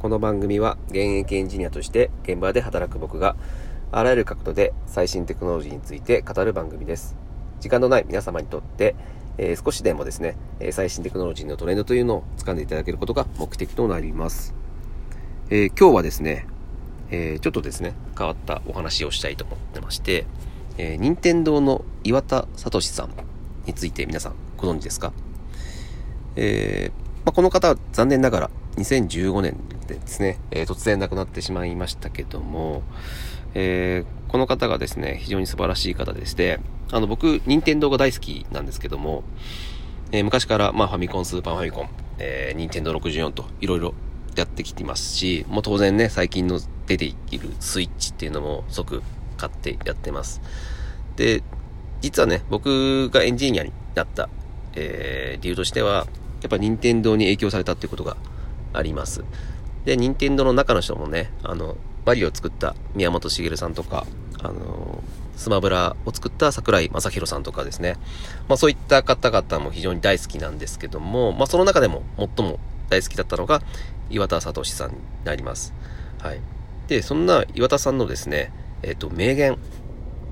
この番組は現役エンジニアとして現場で働く僕があらゆる角度で最新テクノロジーについて語る番組です。時間のない皆様にとって、えー、少しでもですね、最新テクノロジーのトレンドというのを掴んでいただけることが目的となります。えー、今日はですね、えー、ちょっとですね、変わったお話をしたいと思ってまして、えー、任天堂の岩田聡さんについて皆さんご存知ですか？えー、まあ、この方は残念ながら2015年でですね、えー、突然亡くなってしまいましたけども、えー、この方がですね、非常に素晴らしい方でして、あの、僕、任天堂が大好きなんですけども、えー、昔から、まあ、ファミコン、スーパーファミコン、えー、任天堂64といろいろやってきてますし、もう当然ね、最近の出ているスイッチっていうのも即買ってやってます。で、実はね、僕がエンジニアになった、えー、理由としては、やっぱ任天堂に影響されたっていうことがあります。で、任天堂の中の人もね、あの、バリを作った宮本茂さんとか、あの、スマブラを作った桜井正宏さんとかですね。まあそういった方々も非常に大好きなんですけども、まあその中でも最も大好きだったのが岩田聡さんになります。はい。で、そんな岩田さんのですね、えっ、と、名言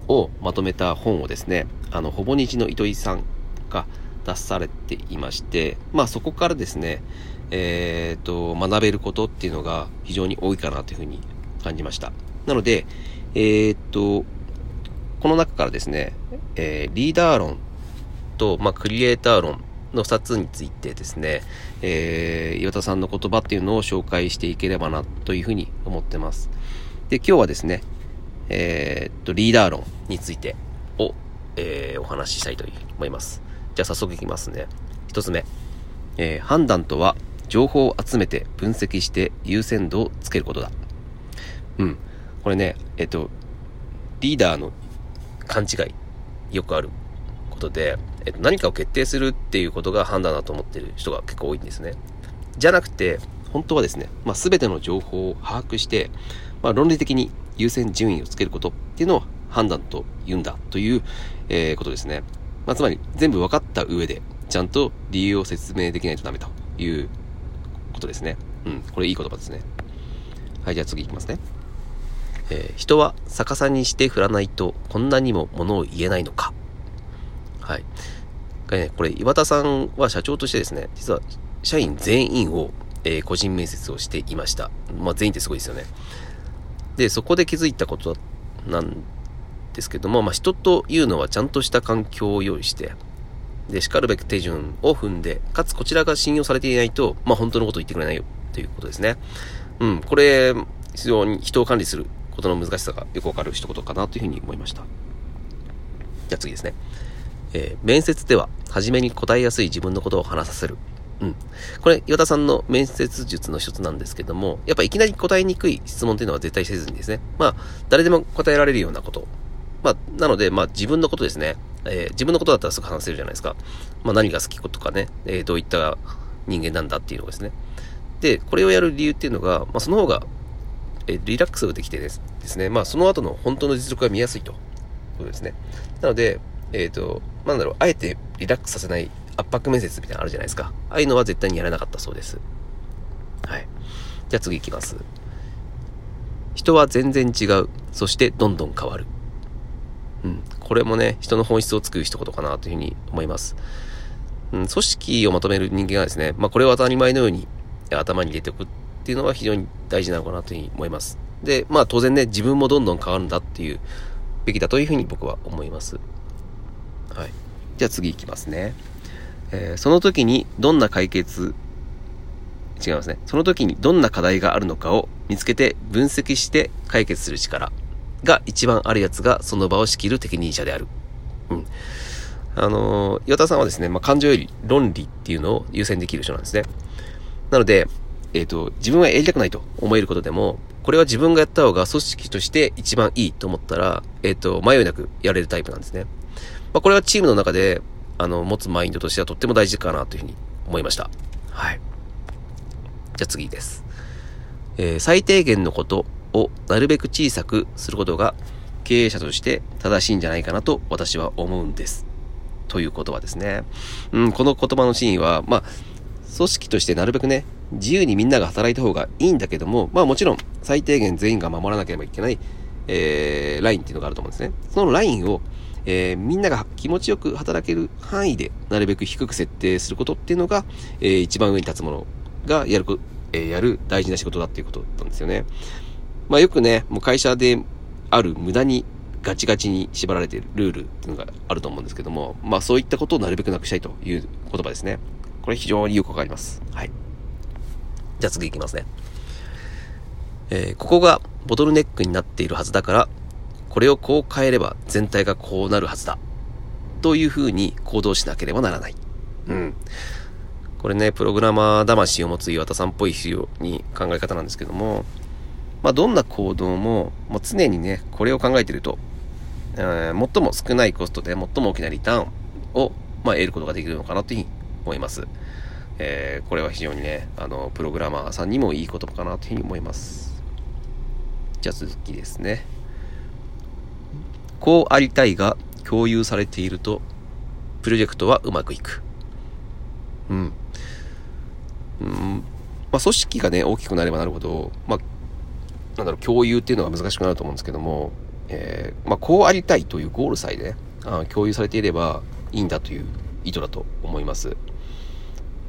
をまとめた本をですね、あの、ほぼ日の糸井さんが出されていまして、まあそこからですね、えっ、ー、と、学べることっていうのが非常に多いかなというふうに感じました。なので、えっ、ー、と、この中からですね、えー、リーダー論と、まあ、クリエイター論の2つについてですね、えー、岩田さんの言葉っていうのを紹介していければなというふうに思ってます。で、今日はですね、えー、っと、リーダー論についてを、えー、お話ししたいと思います。じゃあ早速いきますね。1つ目、えー、判断とは情報を集めて分析して優先度をつけることだ。うん。これね、えっと、リーダーの勘違い、よくあることで、えっと、何かを決定するっていうことが判断だと思ってる人が結構多いんですね。じゃなくて、本当はですね、まあ、全ての情報を把握して、まあ、論理的に優先順位をつけることっていうのを判断と言うんだという、えー、ことですね。まあ、つまり、全部分かった上で、ちゃんと理由を説明できないとダメということですね。うん、これいい言葉ですね。はい、じゃあ次いきますね。えー、人は逆さにして振らないとこんなにもものを言えないのか。はい。これ、岩田さんは社長としてですね、実は社員全員を、えー、個人面接をしていました。まあ、全員ってすごいですよね。で、そこで気づいたことなんですけども、まあ、人というのはちゃんとした環境を用意して、で、叱るべき手順を踏んで、かつこちらが信用されていないと、まあ、本当のことを言ってくれないよということですね。うん、これ、非常に人を管理することの難しさがよくわかる一言かなというふうに思いました。じゃあ次ですね。えー、面接では、初めに答えやすい自分のことを話させる。うん。これ、岩田さんの面接術の一つなんですけども、やっぱいきなり答えにくい質問っていうのは絶対せずにですね、まあ、誰でも答えられるようなこと。まあ、なので、まあ、自分のことですね。えー、自分のことだったらすぐ話せるじゃないですか。まあ、何が好きとかね、えー、どういった人間なんだっていうのですね。で、これをやる理由っていうのが、まあ、その方が、えー、リラックスできてですですね、まあ、その後の本当の実力が見やすいという。ことですね。なので、えっ、と、なんだろう、あえてリラックスさせない圧迫面接みたいなのあるじゃないですか。ああいうのは絶対にやらなかったそうです。はい。じゃあ次行きます。人は全然違う。そしてどんどん変わる。うん。これもね、人の本質をつく一言かなというふうに思います。うん、組織をまとめる人間がですね、まあこれを当たり前のように頭に入れておくっていうのは非常に大事なのかなというふうに思います。で、まあ当然ね、自分もどんどん変わるんだっていうべきだというふうに僕は思います。はい。じゃあ次いきますね。えー、その時にどんな解決、違いますね。その時にどんな課題があるのかを見つけて分析して解決する力が一番あるやつがその場を仕切る適任者である。うん。あのー、岩田さんはですね、まあ、感情より論理っていうのを優先できる人なんですね。なので、えっ、ー、と、自分はやりたくないと思えることでも、これは自分がやった方が組織として一番いいと思ったら、えっ、ー、と、迷いなくやれるタイプなんですね。まあ、これはチームの中で、あの、持つマインドとしてはとっても大事かなというふうに思いました。はい。じゃあ次です。えー、最低限のことをなるべく小さくすることが経営者として正しいんじゃないかなと私は思うんです。という言葉ですね。うん、この言葉の真意は、まあ、組織としてなるべくね、自由にみんなが働いた方がいいんだけども、まあもちろん最低限全員が守らなければいけない、えー、ラインっていうのがあると思うんですね。そのラインを、えー、みんなが気持ちよく働ける範囲でなるべく低く設定することっていうのが、えー、一番上に立つものがやる、えー、やる大事な仕事だっていうことなんですよね。まあよくね、もう会社である無駄にガチガチに縛られているルールっていうのがあると思うんですけども、まあそういったことをなるべくなくしたいという言葉ですね。これ非常によくわかります。はい。じゃあ次いきますね。えー、ここがボトルネックになっているはずだから、これをこう変えれば全体がこうなるはずだ。というふうに行動しなければならない。うん。これね、プログラマー魂を持つ岩田さんっぽいに考え方なんですけども、まあ、どんな行動も、もう常にね、これを考えてると、えー、最も少ないコストで最も大きなリターンを、まあ、得ることができるのかなというふうに思います。えー、これは非常にね、あの、プログラマーさんにもいい言葉かなというふうに思います。じゃあ続きですね。こうありたいが共有されていると、プロジェクトはうまくいく。うん。うん、まあ、組織がね、大きくなればなるほど、まあ、なんだろう、共有っていうのが難しくなると思うんですけども、えー、まあ、こうありたいというゴールさえね、あ共有されていればいいんだという意図だと思います。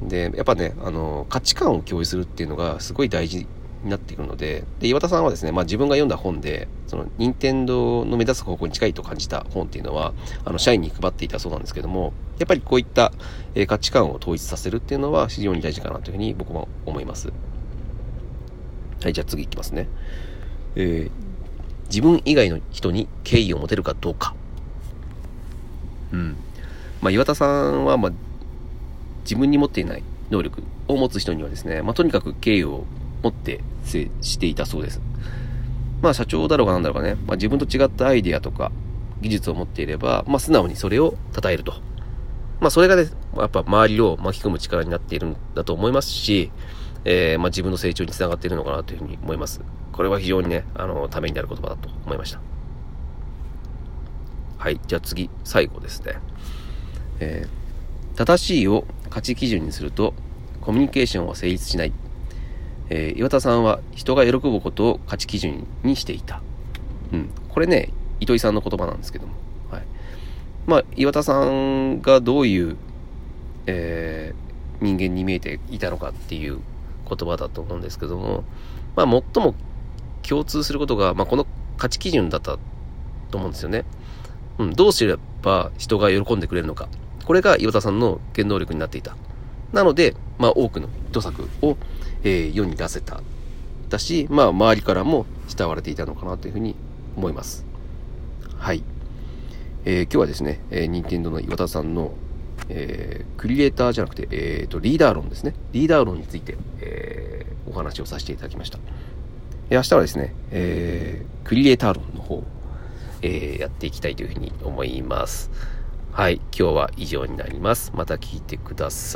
で、やっぱね、あの、価値観を共有するっていうのがすごい大事になってくるので、で、岩田さんはですね、まあ自分が読んだ本で、その、任天堂の目指す方向に近いと感じた本っていうのは、あの、社員に配っていたそうなんですけども、やっぱりこういった、え、価値観を統一させるっていうのは非常に大事かなというふうに僕も思います。はい、じゃあ次いきますね。えー、自分以外の人に敬意を持てるかどうか。うん。まあ、岩田さんは、まあ、自分に持っていない能力を持つ人にはですね、まあ、とにかく敬意を持って接していたそうです。まあ、社長だろうがなんだろうがね、まあ、自分と違ったアイデアとか技術を持っていれば、まあ、素直にそれを称えると。まあ、それがね、やっぱ周りを巻き込む力になっているんだと思いますし、えー、まあ、自分の成長につながっているのかなというふうに思います。これは非常にね、あの、ためになる言葉だと思いました。はい。じゃあ次、最後ですね。えー、正しいを価値基準にすると、コミュニケーションは成立しない。えー、岩田さんは人が喜ぶことを価値基準にしていた。うん。これね、糸井さんの言葉なんですけども。はい。まあ、岩田さんがどういう、えー、人間に見えていたのかっていう言葉だと思うんですけども、まあ、最も共通することが、まあ、この価値基準だったと思うんですよね。うん、どうすれば人が喜んでくれるのか。これが岩田さんの原動力になっていた。なので、まあ、多くのヒット作を、えー、世に出せた。だし、まあ、周りからも慕われていたのかなというふうに思います。はい。えー、今日はですね、えー、任天堂の岩田さんのえー、クリエイターじゃなくて、えーと、リーダー論ですね。リーダー論について、えー、お話をさせていただきました。え明日はですね、えー、クリエイター論の方、えー、やっていきたいというふうに思います。はい、今日は以上になります。また聞いてください。